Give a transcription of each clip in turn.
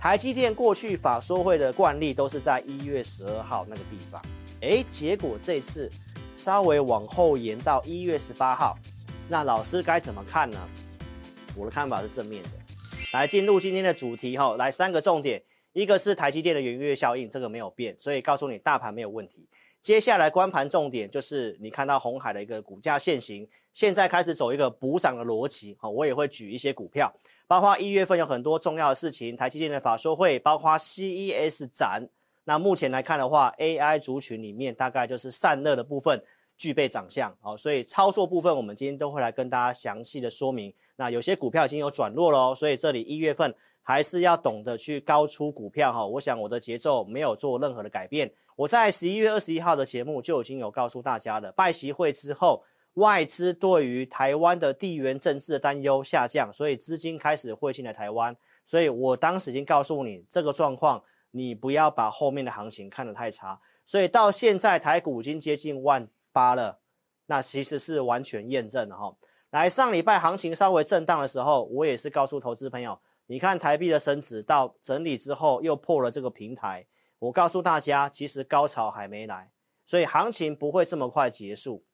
台积电过去法说会的惯例都是在一月十二号那个地方，诶，结果这次稍微往后延到一月十八号，那老师该怎么看呢？我的看法是正面的。来进入今天的主题哈，来三个重点，一个是台积电的元月效应，这个没有变，所以告诉你大盘没有问题。接下来观盘重点就是你看到红海的一个股价线型，现在开始走一个补涨的逻辑，哈，我也会举一些股票。包括一月份有很多重要的事情，台积电的法说会，包括 CES 展。那目前来看的话，AI 族群里面大概就是散热的部分具备长相，好，所以操作部分我们今天都会来跟大家详细的说明。那有些股票已经有转弱了，所以这里一月份还是要懂得去高出股票哈。我想我的节奏没有做任何的改变。我在十一月二十一号的节目就已经有告诉大家了，拜习会之后。外资对于台湾的地缘政治的担忧下降，所以资金开始汇进来台湾。所以我当时已经告诉你这个状况，你不要把后面的行情看得太差。所以到现在台股已经接近万八了，那其实是完全验证了哈。来，上礼拜行情稍微震荡的时候，我也是告诉投资朋友，你看台币的升值到整理之后又破了这个平台，我告诉大家，其实高潮还没来，所以行情不会这么快结束。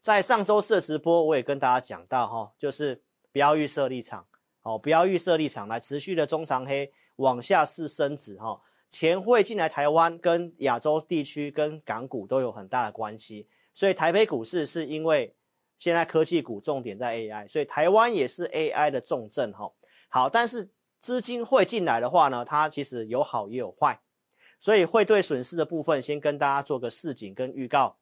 在上周四的直播，我也跟大家讲到哈，就是不要预设立场，哦，不要预设立场，来持续的中长黑往下是升值哈，钱会进来台湾，跟亚洲地区跟港股都有很大的关系，所以台北股市是因为现在科技股重点在 AI，所以台湾也是 AI 的重镇哈。好，但是资金会进来的话呢，它其实有好也有坏，所以汇兑损失的部分，先跟大家做个示警跟预告，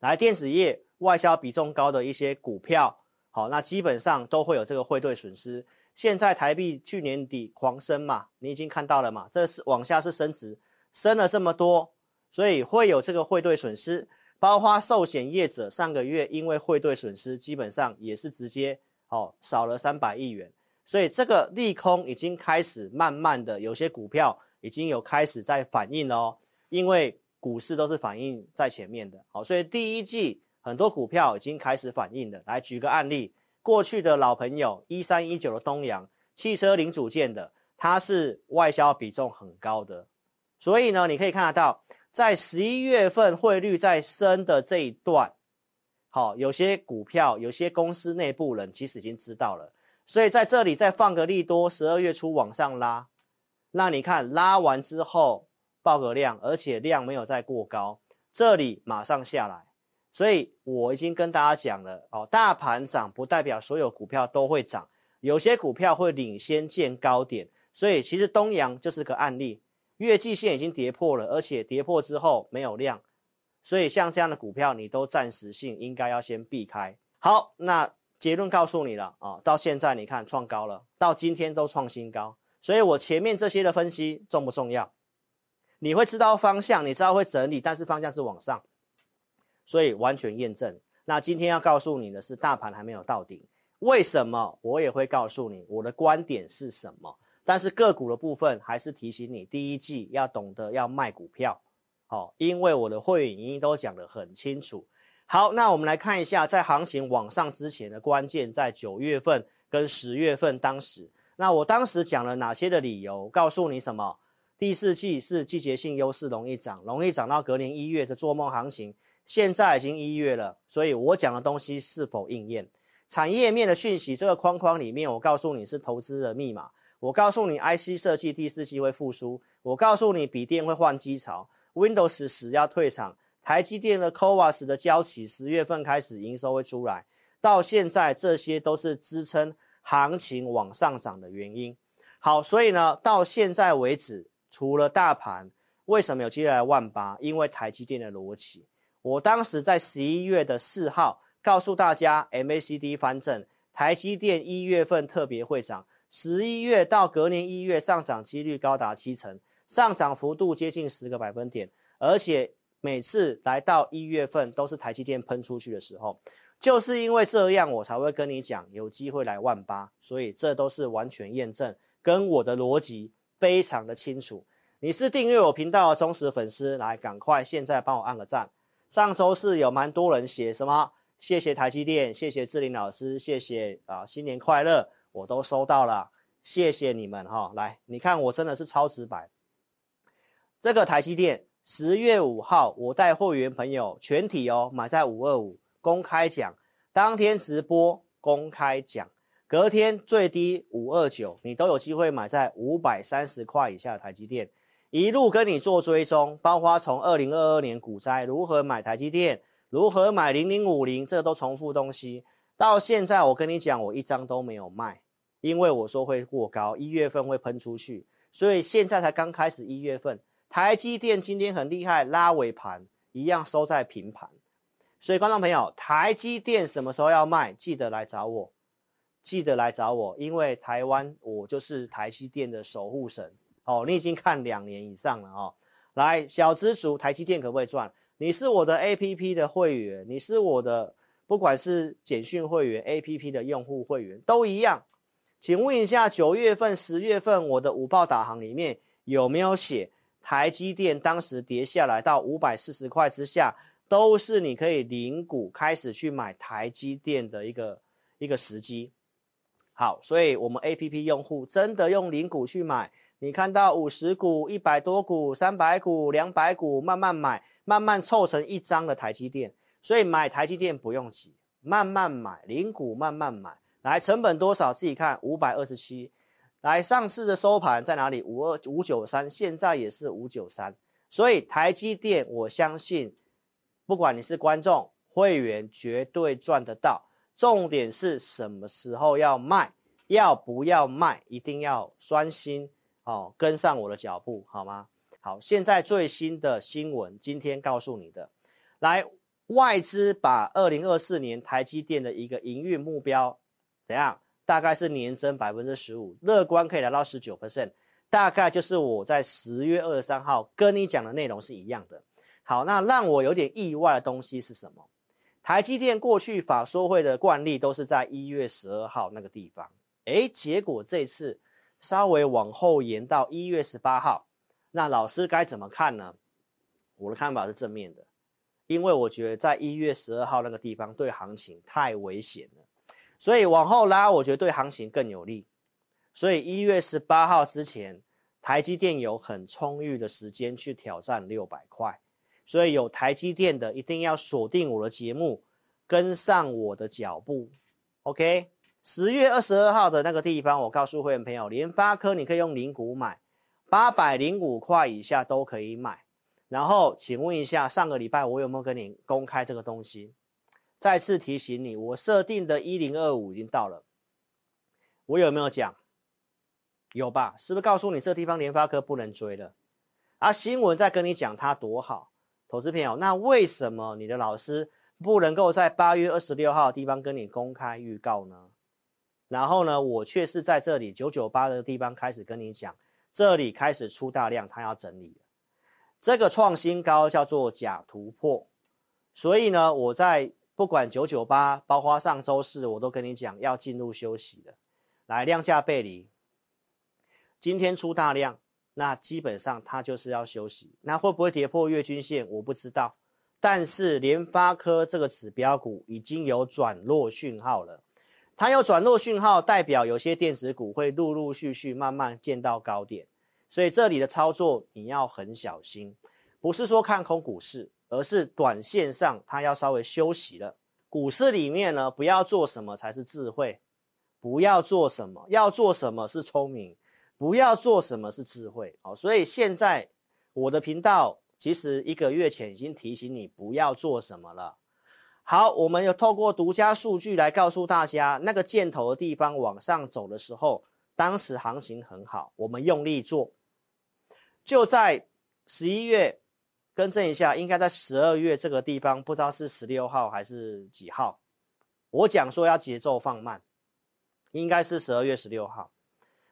来电子业。外销比重高的一些股票，好，那基本上都会有这个汇兑损失。现在台币去年底狂升嘛，你已经看到了嘛，这是往下是升值，升了这么多，所以会有这个汇兑损失。包括寿险业者上个月因为汇兑损失，基本上也是直接哦少了三百亿元，所以这个利空已经开始慢慢的，有些股票已经有开始在反应了哦，因为股市都是反应在前面的，好，所以第一季。很多股票已经开始反应了。来举个案例，过去的老朋友一三一九的东阳汽车零组件的，它是外销比重很高的，所以呢，你可以看得到，在十一月份汇率在升的这一段，好，有些股票、有些公司内部人其实已经知道了，所以在这里再放个利多，十二月初往上拉，那你看拉完之后爆个量，而且量没有再过高，这里马上下来。所以我已经跟大家讲了哦，大盘涨不代表所有股票都会涨，有些股票会领先见高点。所以其实东阳就是个案例，月季线已经跌破了，而且跌破之后没有量，所以像这样的股票你都暂时性应该要先避开。好，那结论告诉你了啊，到现在你看创高了，到今天都创新高，所以我前面这些的分析重不重要？你会知道方向，你知道会整理，但是方向是往上。所以完全验证。那今天要告诉你的是，大盘还没有到顶。为什么？我也会告诉你我的观点是什么。但是个股的部分还是提醒你，第一季要懂得要卖股票。好，因为我的会员已经都讲得很清楚。好，那我们来看一下，在行情往上之前的关键，在九月份跟十月份当时，那我当时讲了哪些的理由？告诉你什么？第四季是季节性优势，容易涨，容易涨到隔年一月的做梦行情。现在已经一月了，所以我讲的东西是否应验？产业面的讯息，这个框框里面，我告诉你是投资的密码。我告诉你，IC 设计第四季会复苏。我告诉你，笔电会换机潮，Windows 十要退场。台积电的 CoWoS 的交期十月份开始营收会出来。到现在，这些都是支撑行情往上涨的原因。好，所以呢，到现在为止，除了大盘，为什么有接下来万八？因为台积电的逻辑。我当时在十一月的四号告诉大家，MACD 翻正，台积电一月份特别会涨，十一月到隔年一月上涨几率高达七成，上涨幅度接近十个百分点，而且每次来到一月份都是台积电喷出去的时候，就是因为这样，我才会跟你讲有机会来万八，所以这都是完全验证，跟我的逻辑非常的清楚。你是订阅我频道的忠实粉丝，来赶快现在帮我按个赞。上周四有蛮多人写什么？谢谢台积电，谢谢志玲老师，谢谢啊，新年快乐，我都收到了。谢谢你们哈。来，你看我真的是超直白。这个台积电十月五号，我带会员朋友全体哦买在五二五公开讲，当天直播公开讲，隔天最低五二九，你都有机会买在五百三十块以下的台积电。一路跟你做追踪，包括从二零二二年股灾如何买台积电，如何买零零五零，这都重复东西。到现在我跟你讲，我一张都没有卖，因为我说会过高，一月份会喷出去，所以现在才刚开始一月份。台积电今天很厉害，拉尾盘一样收在平盘。所以观众朋友，台积电什么时候要卖？记得来找我，记得来找我，因为台湾我就是台积电的守护神。哦，你已经看两年以上了哦。来，小资族，台积电可不可以赚？你是我的 APP 的会员，你是我的，不管是简讯会员、APP 的用户会员都一样。请问一下，九月份、十月份我的午报导航里面有没有写台积电当时跌下来到五百四十块之下，都是你可以零股开始去买台积电的一个一个时机。好，所以我们 APP 用户真的用零股去买。你看到五十股、一百多股、三百股、两百股，慢慢买，慢慢凑成一张的台积电。所以买台积电不用急，慢慢买，零股慢慢买。来，成本多少？自己看，五百二十七。来，上市的收盘在哪里？五二五九三，现在也是五九三。所以台积电，我相信，不管你是观众、会员，绝对赚得到。重点是什么时候要卖，要不要卖，一定要专心。哦，跟上我的脚步好吗？好，现在最新的新闻，今天告诉你的，来，外资把二零二四年台积电的一个营运目标怎样？大概是年增百分之十五，乐观可以达到十九 percent，大概就是我在十月二十三号跟你讲的内容是一样的。好，那让我有点意外的东西是什么？台积电过去法说会的惯例都是在一月十二号那个地方，诶，结果这次。稍微往后延到一月十八号，那老师该怎么看呢？我的看法是正面的，因为我觉得在一月十二号那个地方对行情太危险了，所以往后拉，我觉得对行情更有利。所以一月十八号之前，台积电有很充裕的时间去挑战六百块，所以有台积电的一定要锁定我的节目，跟上我的脚步，OK。十月二十二号的那个地方，我告诉会员朋友，联发科你可以用零股买，八百零五块以下都可以买。然后，请问一下，上个礼拜我有没有跟你公开这个东西？再次提醒你，我设定的一零二五已经到了，我有没有讲？有吧？是不是告诉你这地方联发科不能追了？啊，新闻在跟你讲它多好，投资朋友，那为什么你的老师不能够在八月二十六号地方跟你公开预告呢？然后呢，我却是在这里九九八的地方开始跟你讲，这里开始出大量，它要整理。这个创新高叫做假突破，所以呢，我在不管九九八，包括上周四，我都跟你讲要进入休息了。来，量价背离，今天出大量，那基本上它就是要休息。那会不会跌破月均线？我不知道。但是联发科这个指标股已经有转弱讯号了。它有转弱讯号，代表有些电子股会陆陆续续慢慢见到高点，所以这里的操作你要很小心，不是说看空股市，而是短线上它要稍微休息了。股市里面呢，不要做什么才是智慧，不要做什么，要做什么是聪明，不要做什么是智慧。好，所以现在我的频道其实一个月前已经提醒你不要做什么了。好，我们有透过独家数据来告诉大家，那个箭头的地方往上走的时候，当时行情很好，我们用力做。就在十一月，更正一下，应该在十二月这个地方，不知道是十六号还是几号，我讲说要节奏放慢，应该是十二月十六号。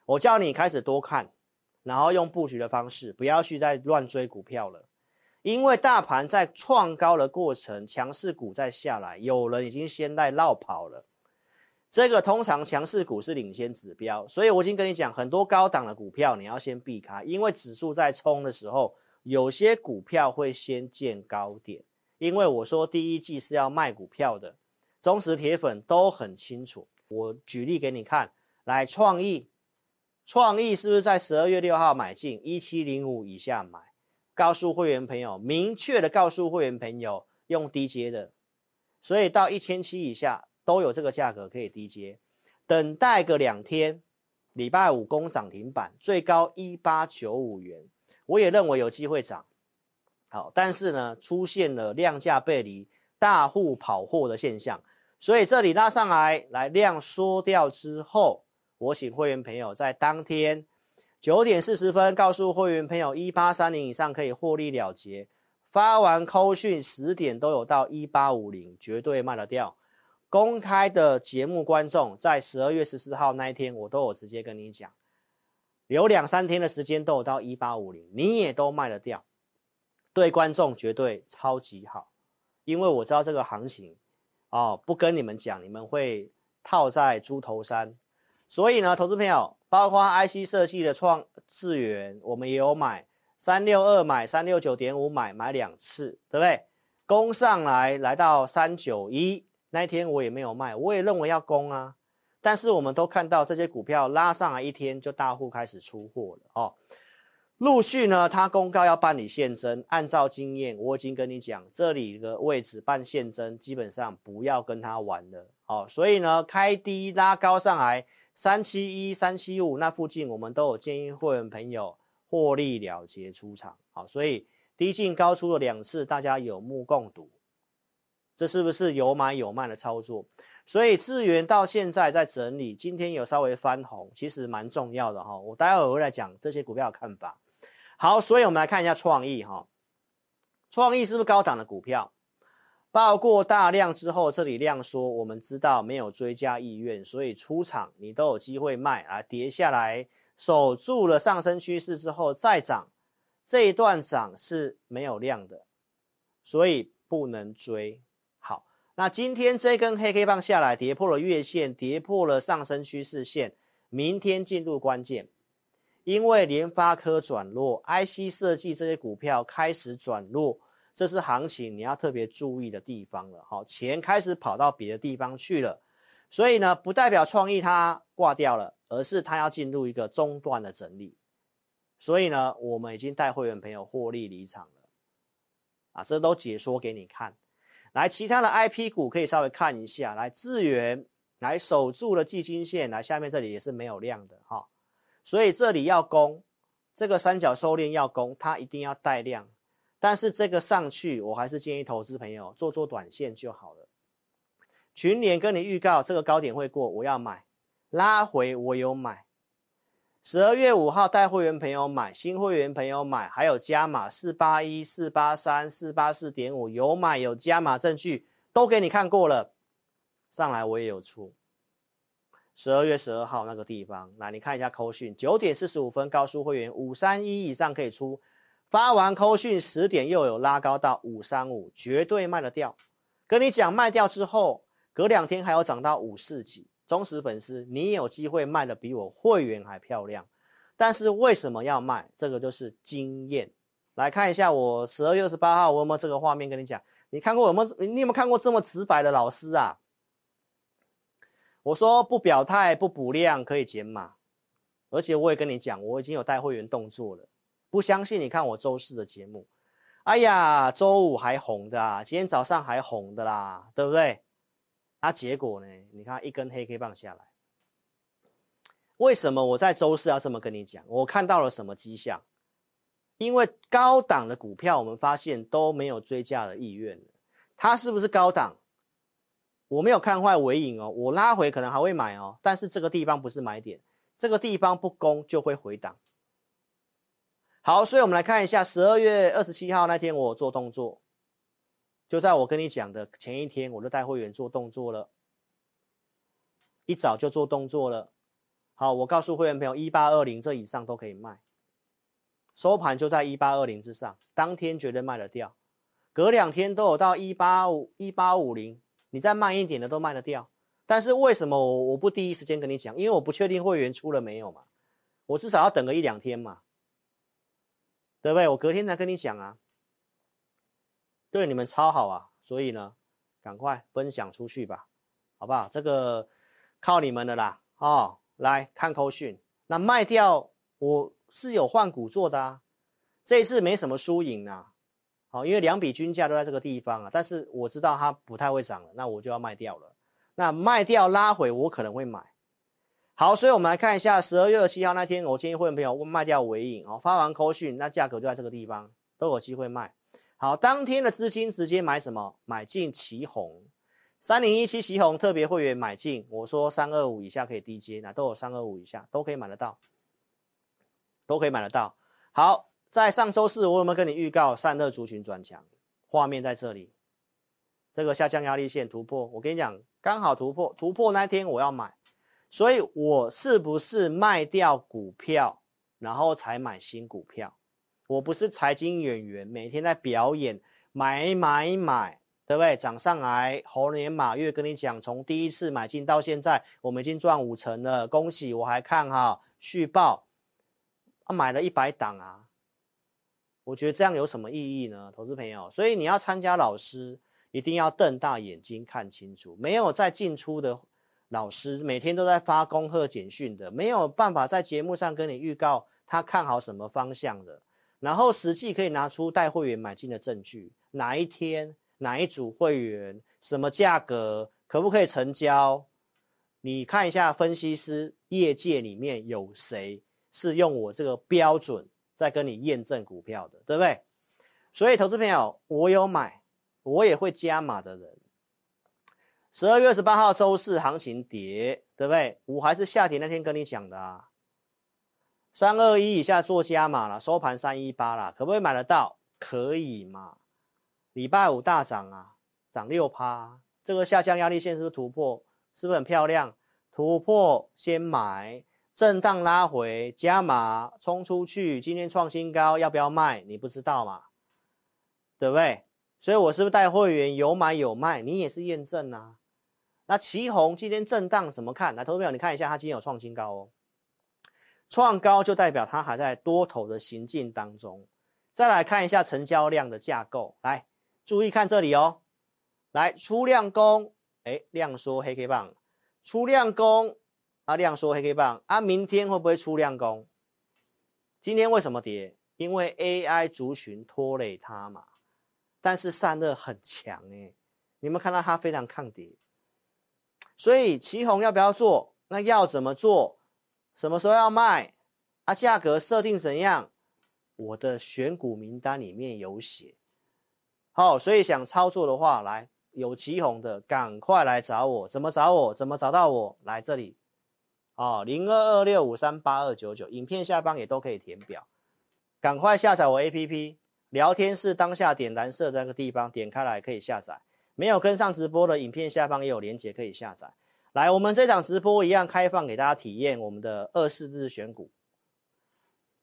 我叫你开始多看，然后用布局的方式，不要去再乱追股票了。因为大盘在创高的过程，强势股在下来，有人已经先在绕跑了。这个通常强势股是领先指标，所以我已经跟你讲，很多高档的股票你要先避开，因为指数在冲的时候，有些股票会先见高点。因为我说第一季是要卖股票的，忠实铁粉都很清楚。我举例给你看，来创意创意是不是在十二月六号买进一七零五以下买？告诉会员朋友，明确的告诉会员朋友，用低阶的，所以到一千七以下都有这个价格可以低阶，等待个两天，礼拜五攻涨停板，最高一八九五元，我也认为有机会涨。好，但是呢，出现了量价背离、大户跑货的现象，所以这里拉上来，来量缩掉之后。我请会员朋友在当天九点四十分告诉会员朋友，一八三零以上可以获利了结。发完扣讯十点都有到一八五零，绝对卖得掉。公开的节目观众在十二月十四号那一天，我都有直接跟你讲，有两三天的时间都有到一八五零，你也都卖得掉。对观众绝对超级好，因为我知道这个行情哦，不跟你们讲，你们会套在猪头山。所以呢，投资朋友，包括 IC 设计的创智原，我们也有买三六二买三六九点五买买两次，对不对？攻上来来到三九一那一天我也没有卖，我也认为要攻啊。但是我们都看到这些股票拉上来一天就大户开始出货了哦。陆续呢，他公告要办理现增，按照经验，我已经跟你讲，这里的位置办现增，基本上不要跟他玩了哦。所以呢，开低拉高上来。三七一、三七五那附近，我们都有建议会员朋友获利了结出场。好，所以低进高出了两次，大家有目共睹，这是不是有买有卖的操作？所以智源到现在在整理，今天有稍微翻红，其实蛮重要的哈。我待会儿会来讲这些股票的看法。好，所以我们来看一下创意哈，创意是不是高档的股票？爆过大量之后，这里量缩，我们知道没有追加意愿，所以出场你都有机会卖啊。跌下来守住了上升趋势之后再涨，这一段涨是没有量的，所以不能追。好，那今天这根黑 K 棒下来，跌破了月线，跌破了上升趋势线，明天进入关键，因为联发科转弱，IC 设计这些股票开始转弱。这是行情你要特别注意的地方了，好，钱开始跑到别的地方去了，所以呢，不代表创意它挂掉了，而是它要进入一个中段的整理，所以呢，我们已经带会员朋友获利离场了，啊，这都解说给你看，来，其他的 IP 股可以稍微看一下，来，智源来守住了季均线，来，下面这里也是没有量的哈，所以这里要攻，这个三角收敛要攻，它一定要带量。但是这个上去，我还是建议投资朋友做做短线就好了。群联跟你预告这个高点会过，我要买，拉回我有买。十二月五号带会员朋友买，新会员朋友买，还有加码四八一、四八三、四八四点五有买有加码证据都给你看过了，上来我也有出。十二月十二号那个地方，来你看一下扣讯，九点四十五分告诉会员五三一以上可以出。发完扣讯十点又有拉高到五三五，绝对卖得掉。跟你讲卖掉之后，隔两天还有涨到五四几。忠实粉丝，你有机会卖的比我会员还漂亮。但是为什么要卖？这个就是经验。来看一下我十二月二十八号，我有没有这个画面跟你讲？你看过有没有？你有没有看过这么直白的老师啊？我说不表态不补量可以减码，而且我也跟你讲，我已经有带会员动作了。不相信？你看我周四的节目，哎呀，周五还红的啊，今天早上还红的啦，对不对？那、啊、结果呢？你看一根黑 K 棒下来，为什么我在周四要这么跟你讲？我看到了什么迹象？因为高档的股票，我们发现都没有追价的意愿。它是不是高档？我没有看坏尾影哦，我拉回可能还会买哦，但是这个地方不是买点，这个地方不攻就会回档。好，所以我们来看一下十二月二十七号那天，我做动作，就在我跟你讲的前一天，我就带会员做动作了，一早就做动作了。好，我告诉会员朋友，一八二零这以上都可以卖，收盘就在一八二零之上，当天绝对卖得掉。隔两天都有到一八五一八五零，你再慢一点的都卖得掉。但是为什么我我不第一时间跟你讲？因为我不确定会员出了没有嘛，我至少要等个一两天嘛。对不对？我隔天才跟你讲啊，对你们超好啊，所以呢，赶快分享出去吧，好不好？这个靠你们的啦，哦，来看扣讯，那卖掉我是有换股做的啊，这一次没什么输赢啊，好，因为两笔均价都在这个地方啊，但是我知道它不太会涨了，那我就要卖掉了。那卖掉拉回我可能会买。好，所以我们来看一下十二月二七号那天，我建议会员朋友卖掉尾影哦，发完扣讯，那价格就在这个地方，都有机会卖。好，当天的资金直接买什么？买进奇红，三零一七奇红特别会员买进。我说三二五以下可以低接，那都有三二五以下都可以买得到，都可以买得到。好，在上周四我有没有跟你预告散热族群转强？画面在这里，这个下降压力线突破，我跟你讲，刚好突破，突破那天我要买，所以我是不是卖掉股票，然后才买新股票？我不是财经演员，每天在表演买买买，对不对？涨上来，猴年马月跟你讲，从第一次买进到现在，我们已经赚五成了，恭喜！我还看哈续报，啊，买了一百档啊，我觉得这样有什么意义呢？投资朋友，所以你要参加老师，一定要瞪大眼睛看清楚，没有在进出的老师，每天都在发恭贺简讯的，没有办法在节目上跟你预告他看好什么方向的。然后实际可以拿出带会员买进的证据，哪一天哪一组会员什么价格可不可以成交？你看一下分析师业界里面有谁是用我这个标准在跟你验证股票的，对不对？所以投资朋友，我有买，我也会加码的人。十二月十八号周四行情跌，对不对？我还是下跌那天跟你讲的啊。三二一以下做加码了，收盘三一八了，可不可以买得到？可以嘛？礼拜五大涨啊，涨六趴，这个下降压力线是不是突破？是不是很漂亮？突破先买，震荡拉回加码，冲出去，今天创新高，要不要卖？你不知道嘛？对不对？所以我是不是带会员有买有卖？你也是验证啊。那奇鋐今天震荡怎么看？来，投资朋友，你看一下，它今天有创新高哦。创高就代表它还在多头的行进当中。再来看一下成交量的架构，来注意看这里哦。来出量攻，哎，量缩黑 K 棒，出量攻啊，量缩黑 K 棒啊，明天会不会出量攻？今天为什么跌？因为 AI 族群拖累它嘛。但是散热很强哎，你们看到它非常抗跌，所以奇红要不要做？那要怎么做？什么时候要卖？啊，价格设定怎样？我的选股名单里面有写。好，所以想操作的话，来有奇红的，赶快来找我。怎么找我？怎么找到我？来这里。哦，零二二六五三八二九九，影片下方也都可以填表。赶快下载我 APP，聊天室当下点蓝色的那个地方，点开来可以下载。没有跟上直播的，影片下方也有连接可以下载。来，我们这场直播一样开放给大家体验我们的二四日选股，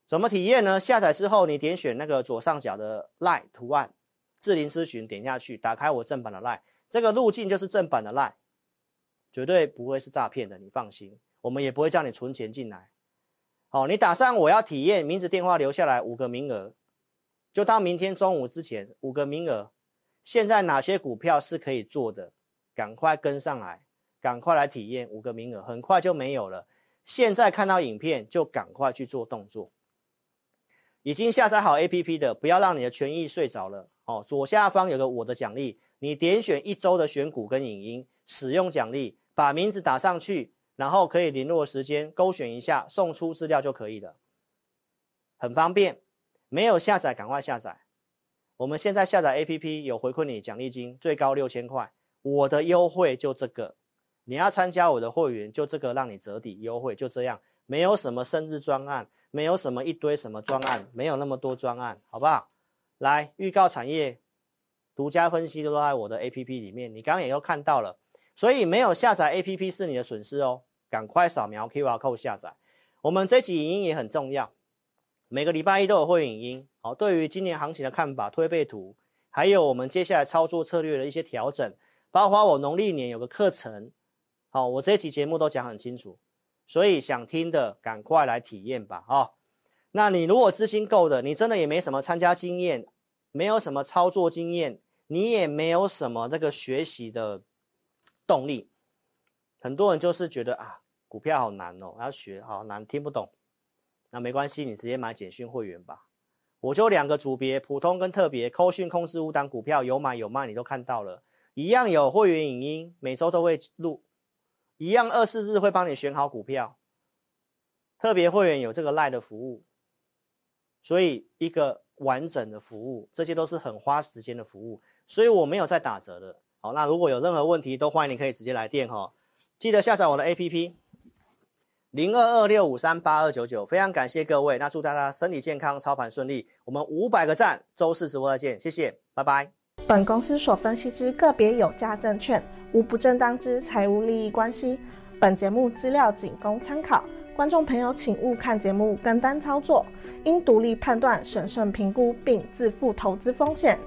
怎么体验呢？下载之后，你点选那个左上角的 LINE 图案，智林咨询，点下去，打开我正版的 LINE，这个路径就是正版的 LINE，绝对不会是诈骗的，你放心，我们也不会叫你存钱进来。好，你打上我要体验，名字电话留下来，五个名额，就到明天中午之前，五个名额。现在哪些股票是可以做的？赶快跟上来。赶快来体验五个名额，很快就没有了。现在看到影片就赶快去做动作。已经下载好 APP 的，不要让你的权益睡着了哦。左下方有个我的奖励，你点选一周的选股跟影音使用奖励，把名字打上去，然后可以联络时间，勾选一下送出资料就可以了，很方便。没有下载赶快下载。我们现在下载 APP 有回馈你奖励金，最高六千块。我的优惠就这个。你要参加我的会员，就这个让你折抵优惠，就这样，没有什么生日专案，没有什么一堆什么专案，没有那么多专案，好不好？来预告产业，独家分析都在我的 APP 里面，你刚刚也都看到了，所以没有下载 APP 是你的损失哦，赶快扫描 QR code 下载。我们这集影音也很重要，每个礼拜一都有会影音，好，对于今年行情的看法、推背图，还有我们接下来操作策略的一些调整，包括我农历年有个课程。好，我这期节目都讲很清楚，所以想听的赶快来体验吧！啊，那你如果资金够的，你真的也没什么参加经验，没有什么操作经验，你也没有什么这个学习的动力。很多人就是觉得啊，股票好难哦，要学好难，听不懂。那没关系，你直接买简讯会员吧。我就两个组别，普通跟特别，扣讯控制五档股票，有买有卖，你都看到了，一样有会员影音，每周都会录，一样二四日会帮你选好股票。特别会员有这个赖的服务，所以一个完整的服务，这些都是很花时间的服务，所以我没有在打折的。好，那如果有任何问题，都欢迎你可以直接来电哈，记得下载我的 APP。零二二六五三八二九九，非常感谢各位，那祝大家身体健康，操盘顺利。我们五百个赞，周四直播再见，谢谢，拜拜。本公司所分析之个别有价证券，无不正当之财务利益关系。本节目资料仅供参考，观众朋友请勿看节目跟单操作，应独立判断、审慎评估并自负投资风险。